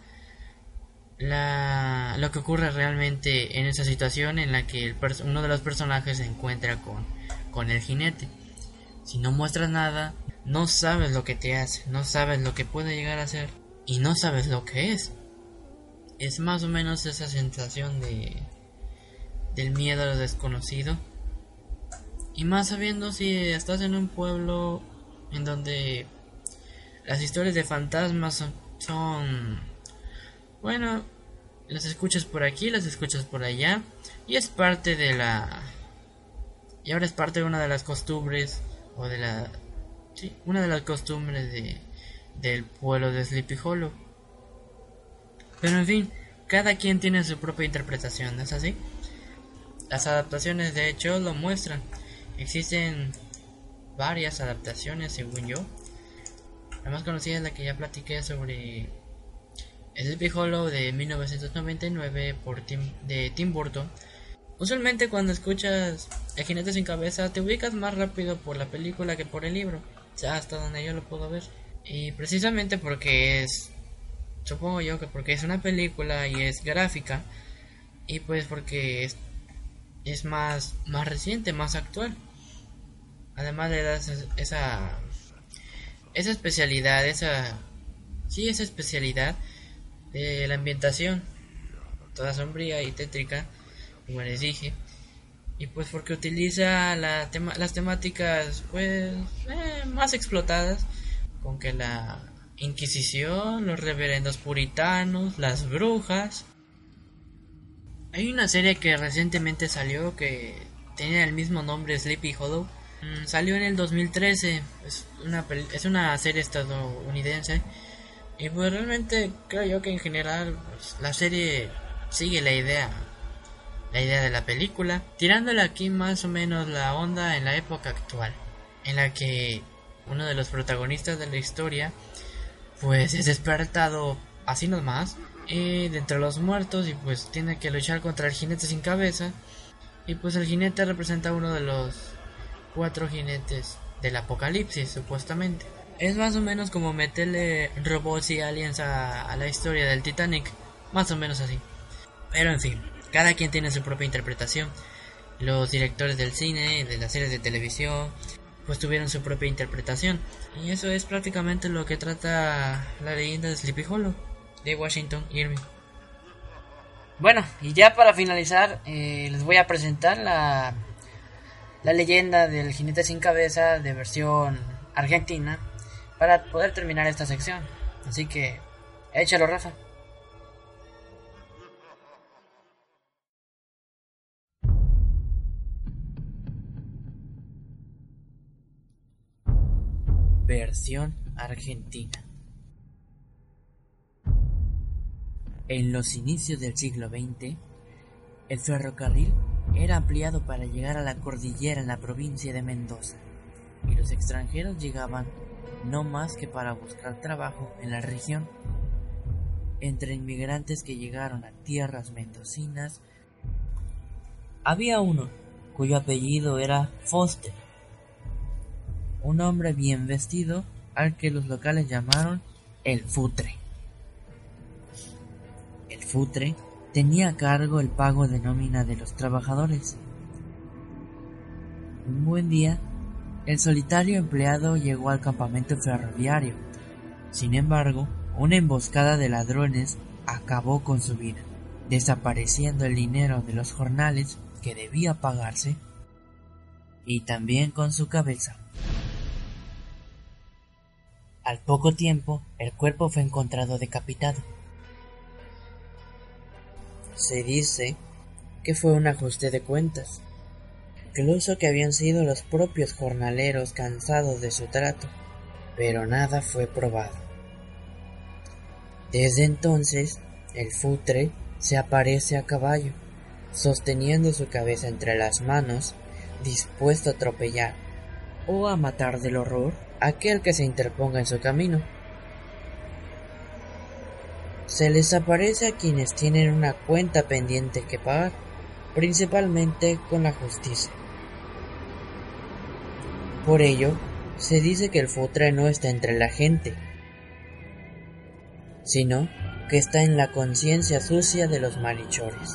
la, lo que ocurre realmente en esa situación en la que el uno de los personajes se encuentra con, con el jinete. Si no muestras nada, no sabes lo que te hace, no sabes lo que puede llegar a ser y no sabes lo que es. Es más o menos esa sensación de del miedo a lo desconocido. Y más sabiendo si estás en un pueblo en donde las historias de fantasmas son, son bueno, las escuchas por aquí, las escuchas por allá y es parte de la y ahora es parte de una de las costumbres o de la sí, una de las costumbres de del pueblo de Sleepy Hollow. Pero en fin, cada quien tiene su propia interpretación, ¿es así? Las adaptaciones de hecho lo muestran. Existen varias adaptaciones según yo. La más conocida es la que ya platiqué sobre Sleepy Hollow de 1999 por Tim, de Tim Burton. Usualmente cuando escuchas El jinete sin cabeza te ubicas más rápido por la película que por el libro. Ya hasta donde yo lo puedo ver. Y precisamente porque es, supongo yo que porque es una película y es gráfica, y pues porque es, es más, más reciente, más actual. Además le das esa, esa especialidad, esa, sí, esa especialidad de la ambientación, toda sombría y tétrica, como les dije. Y pues porque utiliza la tema, las temáticas pues eh, más explotadas con que la Inquisición, los reverendos puritanos, las brujas. Hay una serie que recientemente salió que tiene el mismo nombre, Sleepy Hollow. Mm, salió en el 2013, es una, es una serie estadounidense. Y pues realmente creo yo que en general pues, la serie sigue la idea, la idea de la película, tirándole aquí más o menos la onda en la época actual, en la que uno de los protagonistas de la historia, pues es despertado así nomás eh, de entre los muertos y pues tiene que luchar contra el jinete sin cabeza. Y pues el jinete representa uno de los cuatro jinetes del apocalipsis, supuestamente. Es más o menos como meterle robots y aliens a, a la historia del Titanic, más o menos así. Pero en fin, cada quien tiene su propia interpretación. Los directores del cine, de las series de televisión, pues tuvieron su propia interpretación. Y eso es prácticamente lo que trata la leyenda de Sleepy Hollow de Washington Irving. Bueno, y ya para finalizar, eh, les voy a presentar la, la leyenda del jinete sin cabeza de versión argentina para poder terminar esta sección. Así que, échalo, Rafa. Versión argentina. En los inicios del siglo XX, el ferrocarril era ampliado para llegar a la cordillera en la provincia de Mendoza, y los extranjeros llegaban no más que para buscar trabajo en la región. Entre inmigrantes que llegaron a tierras mendocinas, había uno cuyo apellido era Foster, un hombre bien vestido al que los locales llamaron el futre. El futre tenía a cargo el pago de nómina de los trabajadores. Un buen día, el solitario empleado llegó al campamento ferroviario. Sin embargo, una emboscada de ladrones acabó con su vida, desapareciendo el dinero de los jornales que debía pagarse y también con su cabeza. Al poco tiempo, el cuerpo fue encontrado decapitado. Se dice que fue un ajuste de cuentas, incluso que habían sido los propios jornaleros cansados de su trato, pero nada fue probado. Desde entonces, el futre se aparece a caballo, sosteniendo su cabeza entre las manos, dispuesto a atropellar o a matar del horror aquel que se interponga en su camino. Se les aparece a quienes tienen una cuenta pendiente que pagar, principalmente con la justicia. Por ello, se dice que el futre no está entre la gente, sino que está en la conciencia sucia de los malhechores.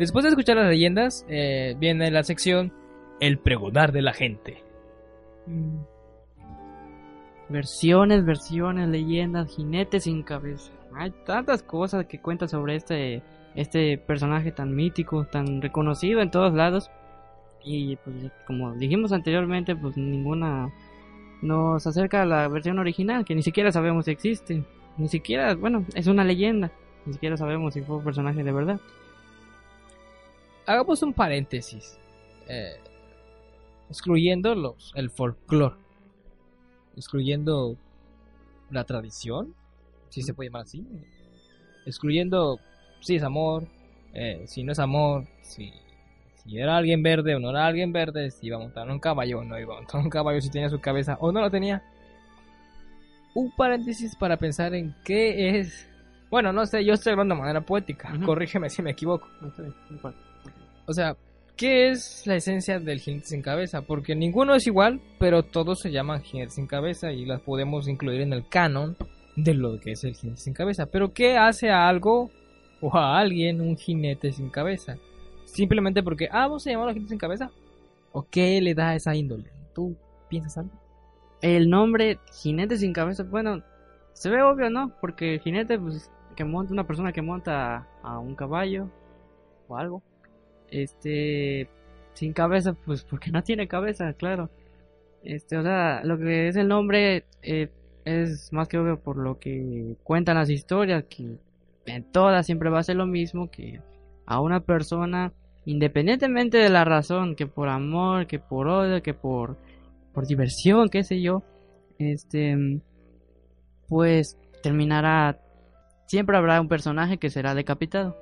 Después de escuchar las leyendas, eh, viene la sección El pregonar de la gente. Mm. Versiones, versiones, leyendas, jinetes sin cabeza. Hay tantas cosas que cuentan sobre este, este personaje tan mítico, tan reconocido en todos lados. Y pues como dijimos anteriormente, pues ninguna nos acerca a la versión original, que ni siquiera sabemos si existe. Ni siquiera, bueno, es una leyenda. Ni siquiera sabemos si fue un personaje de verdad hagamos un paréntesis. Eh, excluyendo los, el folclore. Excluyendo la tradición. Si se puede llamar así. Excluyendo si es amor. Eh, si no es amor. Si, si era alguien verde o no era alguien verde. Si iba a montar un caballo o no iba a montar un caballo. Si tenía su cabeza o no lo tenía. Un paréntesis para pensar en qué es. Bueno, no sé, yo estoy hablando de manera poética. Corrígeme si me equivoco. O sea, ¿qué es la esencia del jinete sin cabeza? Porque ninguno es igual, pero todos se llaman jinetes sin cabeza y las podemos incluir en el canon de lo que es el jinete sin cabeza. Pero ¿qué hace a algo o a alguien un jinete sin cabeza? Simplemente porque, ah, vamos a llamarlo jinete sin cabeza. ¿O qué le da esa índole? ¿Tú piensas algo? El nombre jinete sin cabeza, bueno, se ve obvio, ¿no? Porque el jinete, pues, que monta una persona que monta a un caballo o algo este sin cabeza pues porque no tiene cabeza claro. Este o sea lo que es el nombre eh, es más que obvio por lo que cuentan las historias que en todas siempre va a ser lo mismo que a una persona independientemente de la razón que por amor que por odio que por por diversión qué sé yo este pues terminará siempre habrá un personaje que será decapitado.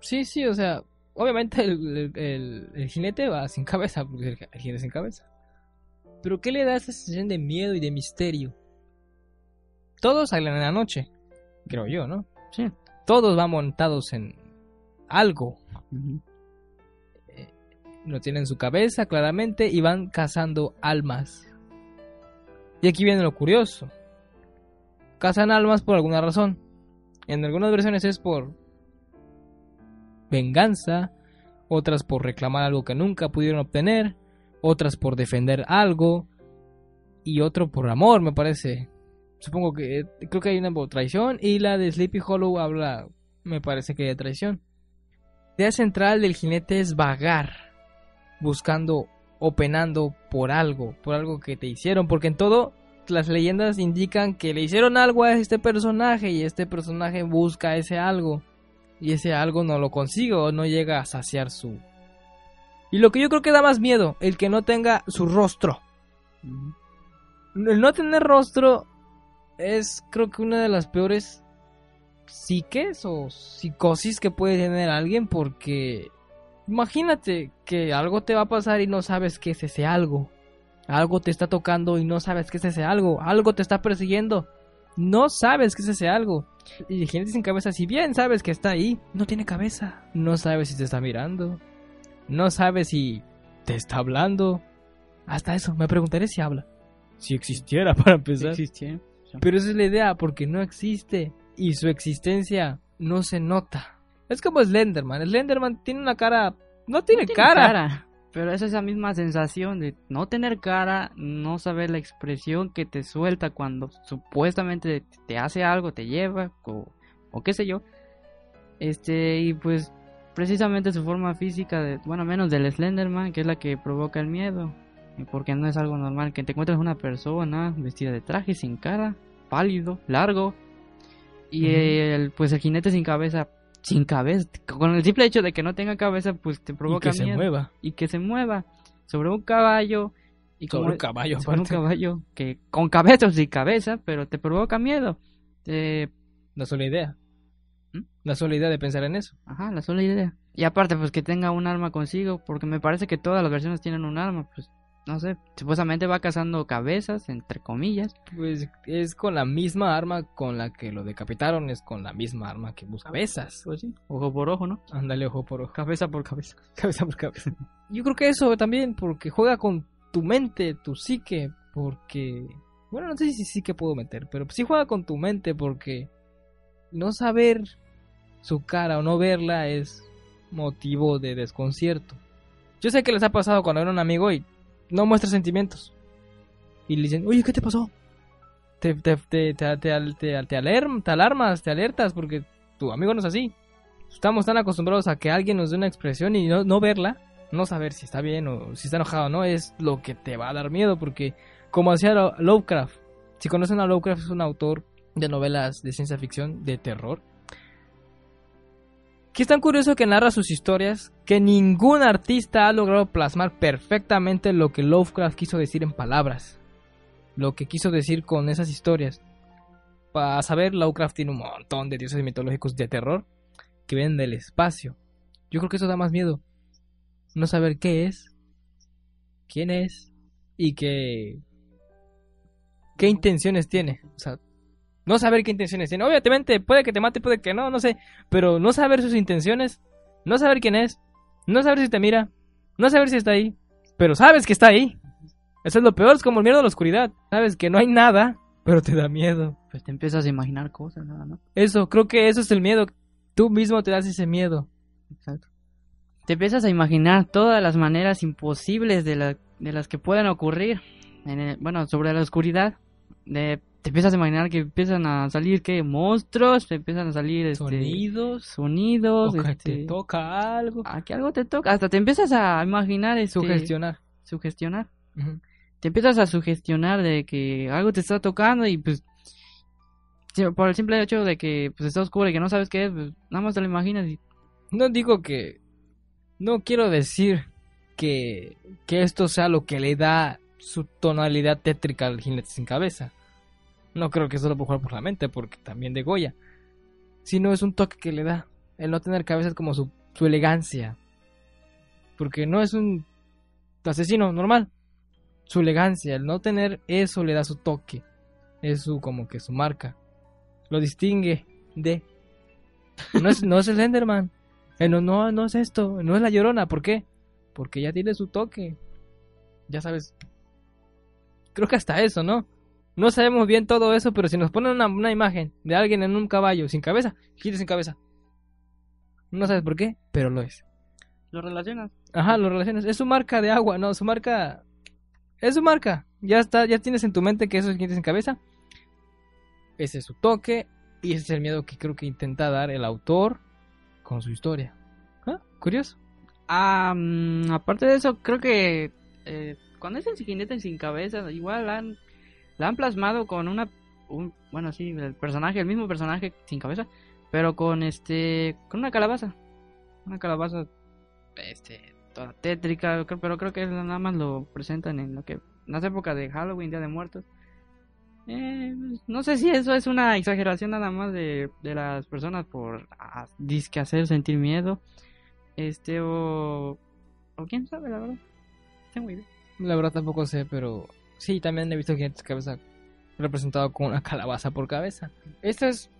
Sí sí o sea Obviamente el, jinete va sin cabeza, porque el, jinete sin cabeza. Pero ¿qué le da esa sensación de miedo y de misterio? Todos salen en la noche, creo yo, ¿no? Sí. Todos van montados en algo. Eh, no tienen su cabeza, claramente, y van cazando almas. Y aquí viene lo curioso. Cazan almas por alguna razón. En algunas versiones es por venganza, otras por reclamar algo que nunca pudieron obtener, otras por defender algo y otro por amor, me parece. Supongo que creo que hay una por traición y la de Sleepy Hollow habla, me parece que de traición. La idea central del jinete es vagar, buscando o penando por algo, por algo que te hicieron, porque en todo las leyendas indican que le hicieron algo a este personaje y este personaje busca ese algo y ese algo no lo consigue o no llega a saciar su Y lo que yo creo que da más miedo, el que no tenga su rostro. El no tener rostro es creo que una de las peores psiques o psicosis que puede tener alguien porque imagínate que algo te va a pasar y no sabes qué es ese algo. Algo te está tocando y no sabes qué es ese algo. Algo te está persiguiendo. No sabes qué es ese algo. Y gente sin cabeza, si bien sabes que está ahí, no tiene cabeza. No sabes si te está mirando. No sabes si te está hablando. Hasta eso, me preguntaré si habla. Si existiera para empezar. existiera. Pero esa es la idea, porque no existe. Y su existencia no se nota. Es como Slenderman. Slenderman tiene una cara... No tiene, No tiene cara. cara. Pero es esa misma sensación de no tener cara, no saber la expresión que te suelta cuando supuestamente te hace algo, te lleva o, o qué sé yo. Este, y pues precisamente su forma física, de, bueno, menos del Slenderman, que es la que provoca el miedo. Porque no es algo normal que te encuentres una persona vestida de traje, sin cara, pálido, largo. Y el, pues el jinete sin cabeza, sin cabeza, con el simple hecho de que no tenga cabeza, pues te provoca que se miedo. mueva. Y que se mueva sobre un caballo. Y Sobre como- un caballo, sobre un caballo que con cabeza o sin cabeza, pero te provoca miedo. Te- La sola idea. ¿Mm? La sola idea de pensar en eso. Ajá, la sola idea. Y aparte, pues que tenga un arma consigo, porque me parece que todas las versiones tienen un arma, pues no sé, supuestamente va cazando cabezas, entre comillas. Pues es con la misma arma con la que lo decapitaron, es con la misma arma que busca cabezas. Pues sí, ojo por ojo, ¿no? Ándale, ojo por ojo. Cabeza por cabeza. Cabeza por cabeza. Yo creo que eso también, porque juega con tu mente, tu psique, porque... Bueno, no sé si sí que puedo meter, pero sí juega con tu mente porque no saber su cara o no verla es motivo de desconcierto. Yo sé que les ha pasado cuando era un amigo y no muestra sentimientos. Y le dicen, oye, ¿qué te pasó? Te, te, te, te, alarmas, te alertas porque tu amigo no es así. Estamos tan acostumbrados a que alguien nos dé una expresión y no, no verla, no saber si está bien o si está enojado o no, es lo que te va a dar miedo porque como hacía Lo- Lovecraft, si conocen a Lovecraft es un autor de novelas de ciencia ficción, de terror, que es tan curioso que narra sus historias que ningún artista ha logrado plasmar perfectamente lo que Lovecraft quiso decir en palabras. Lo que quiso decir con esas historias. Para saber, Lovecraft tiene un montón de dioses mitológicos de terror que vienen del espacio. Yo creo que eso da más miedo. No saber qué es, quién es y qué qué intenciones tiene. O sea, no saber qué intenciones tiene. Obviamente puede que te mate, puede que no, no sé, pero no saber sus intenciones, no saber quién es, no saber si te mira, no saber si está ahí, pero sabes que está ahí. Eso es lo peor, es como el miedo a la oscuridad. Sabes que no hay nada, pero te da miedo. Pues te empiezas a imaginar cosas, ¿no? Eso, creo que eso es el miedo. Tú mismo te das ese miedo. Exacto. Te empiezas a imaginar todas las maneras imposibles de, la- de las que pueden ocurrir. En el- bueno, sobre la oscuridad. De- te empiezas a imaginar que empiezan a salir, ¿qué? Monstruos, te empiezan a salir este, Sonidos. sonidos. O que este, te toca algo. a que algo te toca. Hasta te empiezas a imaginar. Este, Sugestionar. Sugestionar. Te empiezas a sugestionar de que algo te está tocando y pues. Por el simple hecho de que pues, está oscuro y que no sabes qué es, pues, nada más te lo imaginas y No digo que. No quiero decir que, que esto sea lo que le da su tonalidad tétrica al jinete sin cabeza. No creo que eso lo pueda jugar por la mente, porque también de Goya. Sino es un toque que le da. El no tener cabeza como su, su elegancia. Porque no es un asesino normal. Su elegancia, el no tener eso le da su toque. Es su como que su marca. Lo distingue de. No es, no es el Enderman. Eh, no, no, no es esto, no es la llorona, ¿por qué? Porque ya tiene su toque. Ya sabes. Creo que hasta eso, ¿no? No sabemos bien todo eso, pero si nos ponen una, una imagen de alguien en un caballo sin cabeza, gire sin cabeza. No sabes por qué, pero lo es. lo relacionas. Ajá, lo relacionas. Es su marca de agua, no, su marca. Es su marca. Ya está, ya tienes en tu mente que eso es jinete sin cabeza. Ese es su toque. Y ese es el miedo que creo que intenta dar el autor con su historia. ¿Ah? Curioso. Mm, aparte de eso, creo que eh, cuando es el jinete sin cabeza, igual han, la han plasmado con una, un, bueno, sí, el personaje, el mismo personaje sin cabeza, pero con este, con una calabaza, una calabaza, este, toda tétrica, pero creo que nada más lo presentan en lo que en las épocas de Halloween, Día de Muertos. Eh, no sé si eso es una exageración nada más de, de las personas por ah, disque hacer sentir miedo. Este o o quién sabe, la verdad. La verdad tampoco sé, pero sí, también he visto gente cabeza representado con una calabaza por cabeza. Esta es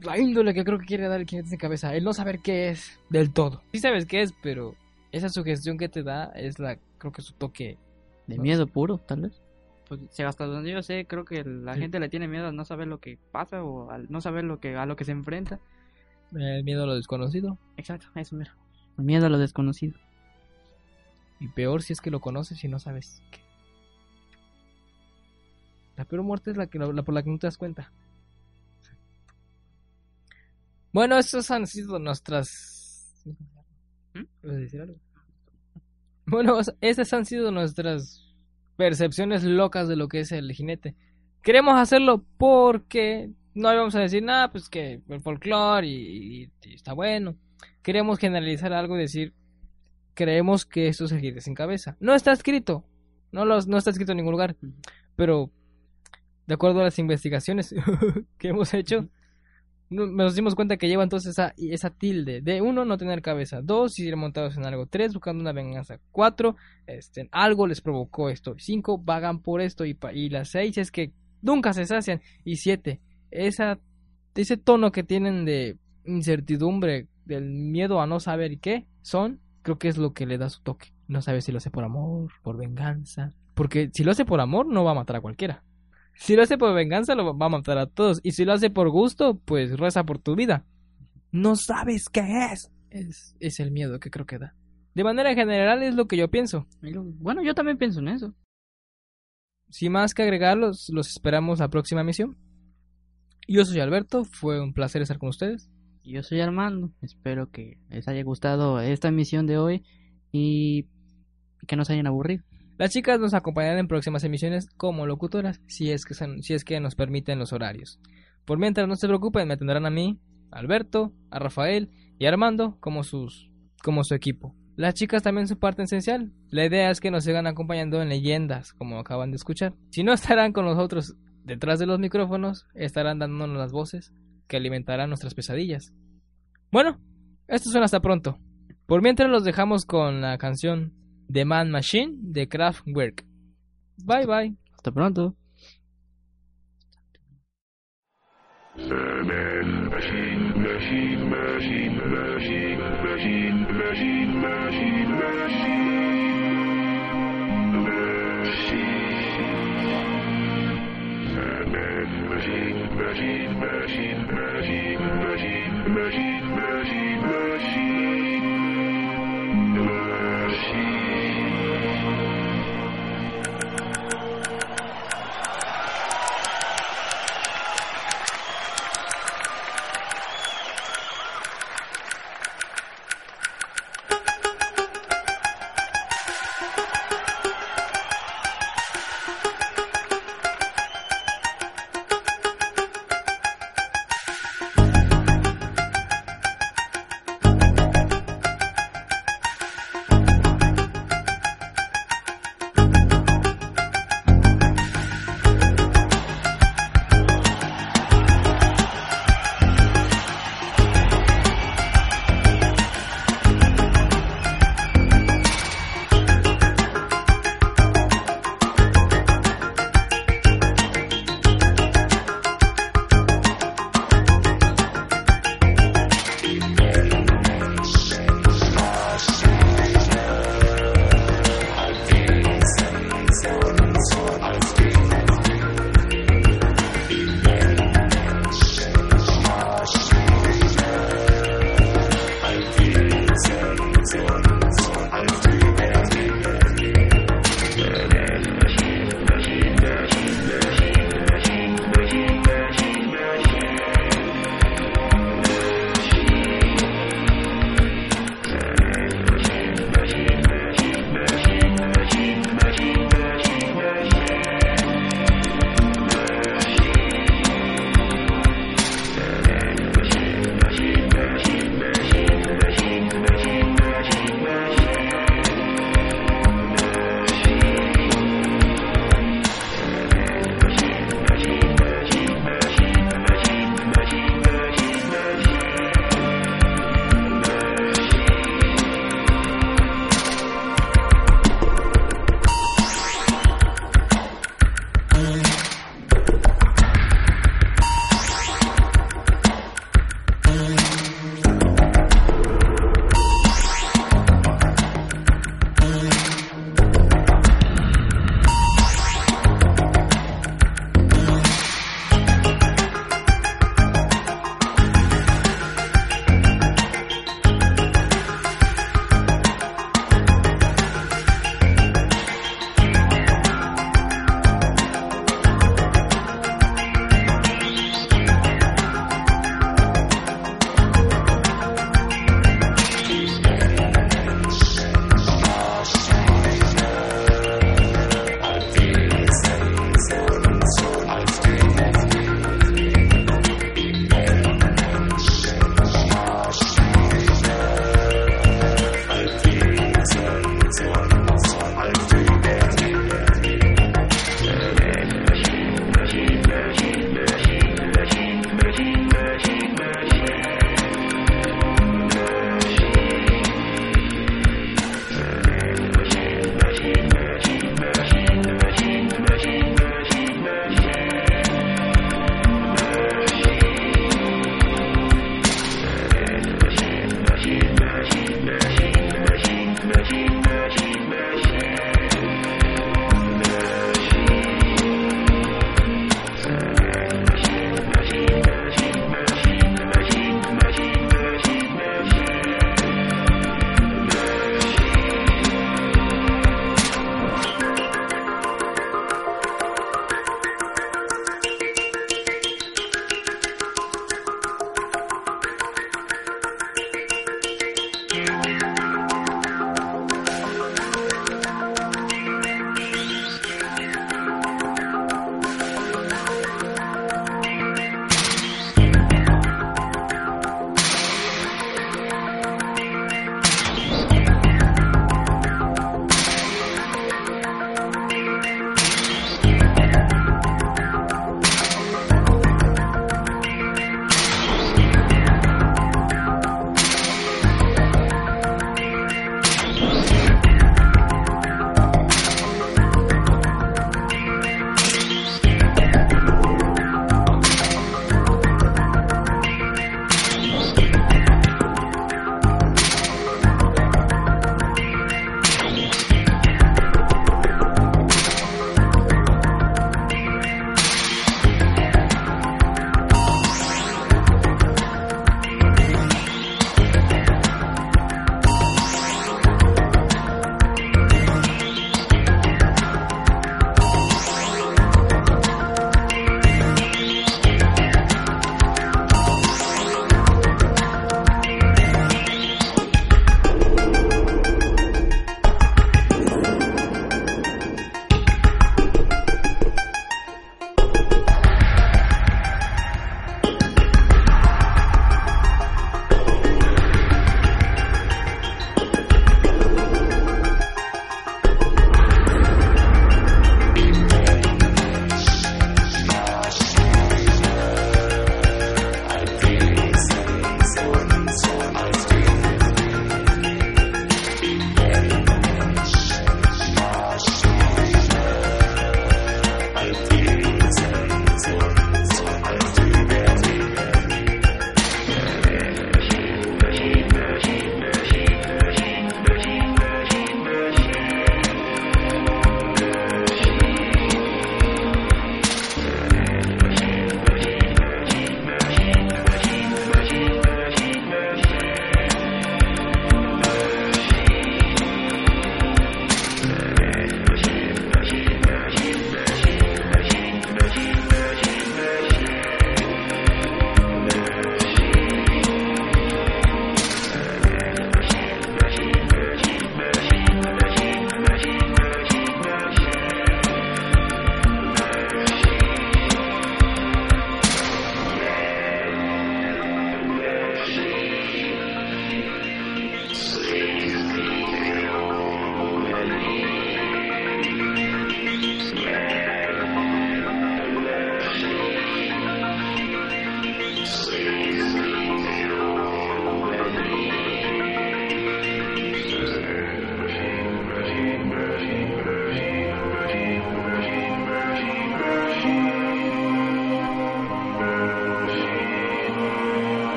la índole que creo que quiere dar el jinete sin cabeza, el no saber qué es del todo. Sí sabes qué es, pero esa sugestión que te da es la, creo que su toque De no miedo puro, tal vez. Pues si hasta donde yo sé, creo que la Sí. gente le tiene miedo a no saber lo que pasa o al no saber lo que a lo que se enfrenta. El miedo a lo desconocido. Exacto, eso mira. El miedo a lo desconocido. Y peor si es que lo conoces y no sabes qué. La peor muerte es la, que, la por la que no te das cuenta. Bueno, esas han sido nuestras... ¿Mm? ¿Ibas a decir algo? Bueno, es- esas han sido nuestras percepciones locas de lo que es el jinete. Queremos hacerlo porque no íbamos a decir nada, pues que el folclore y, y- y está bueno. Queremos generalizar algo y decir, creemos que esto es el jinete sin cabeza. No está escrito, no, los, no está escrito en ningún lugar, pero de acuerdo a las investigaciones que hemos hecho, no- nos dimos cuenta que lleva entonces esa, esa tilde de uno, no tener cabeza, dos, ir montados en algo, tres, buscando una venganza, cuatro, este, algo les provocó esto, cinco, vagan por esto, y, y las seis es que nunca se sacian, y siete, esa, ese tono que tienen de incertidumbre, del miedo a no saber qué son, creo que es lo que le da su toque. No sabe si lo hace por amor, por venganza. Porque si lo hace por amor, no va a matar a cualquiera. Si lo hace por venganza, lo va a matar a todos. Y si lo hace por gusto, pues reza por tu vida. No sabes qué es. Es, es el miedo que creo que da. De manera general es lo que yo pienso. Bueno, yo también pienso en eso. Sin más que agregar, los, esperamos la próxima misión. Yo soy Alberto, fue un placer estar con ustedes. Yo soy Armando. Espero que les haya gustado esta emisión de hoy y que no se hayan aburrido. Las chicas nos acompañarán en próximas emisiones como locutoras, si es que, son- si es que nos permiten los horarios. Por mientras, no se preocupen, me tendrán a mí, a Alberto, a Rafael y a Armando como, sus, como su equipo. Las chicas también su parte esencial. La idea es que nos sigan acompañando en leyendas, como acaban de escuchar. Si no estarán con nosotros detrás de los micrófonos, estarán dándonos las voces que alimentarán nuestras pesadillas. Bueno, esto suena hasta pronto. Por mientras los dejamos con la canción The Man Machine de Kraftwerk. Bye bye. Hasta pronto. machine, machine, machine, machine, machine.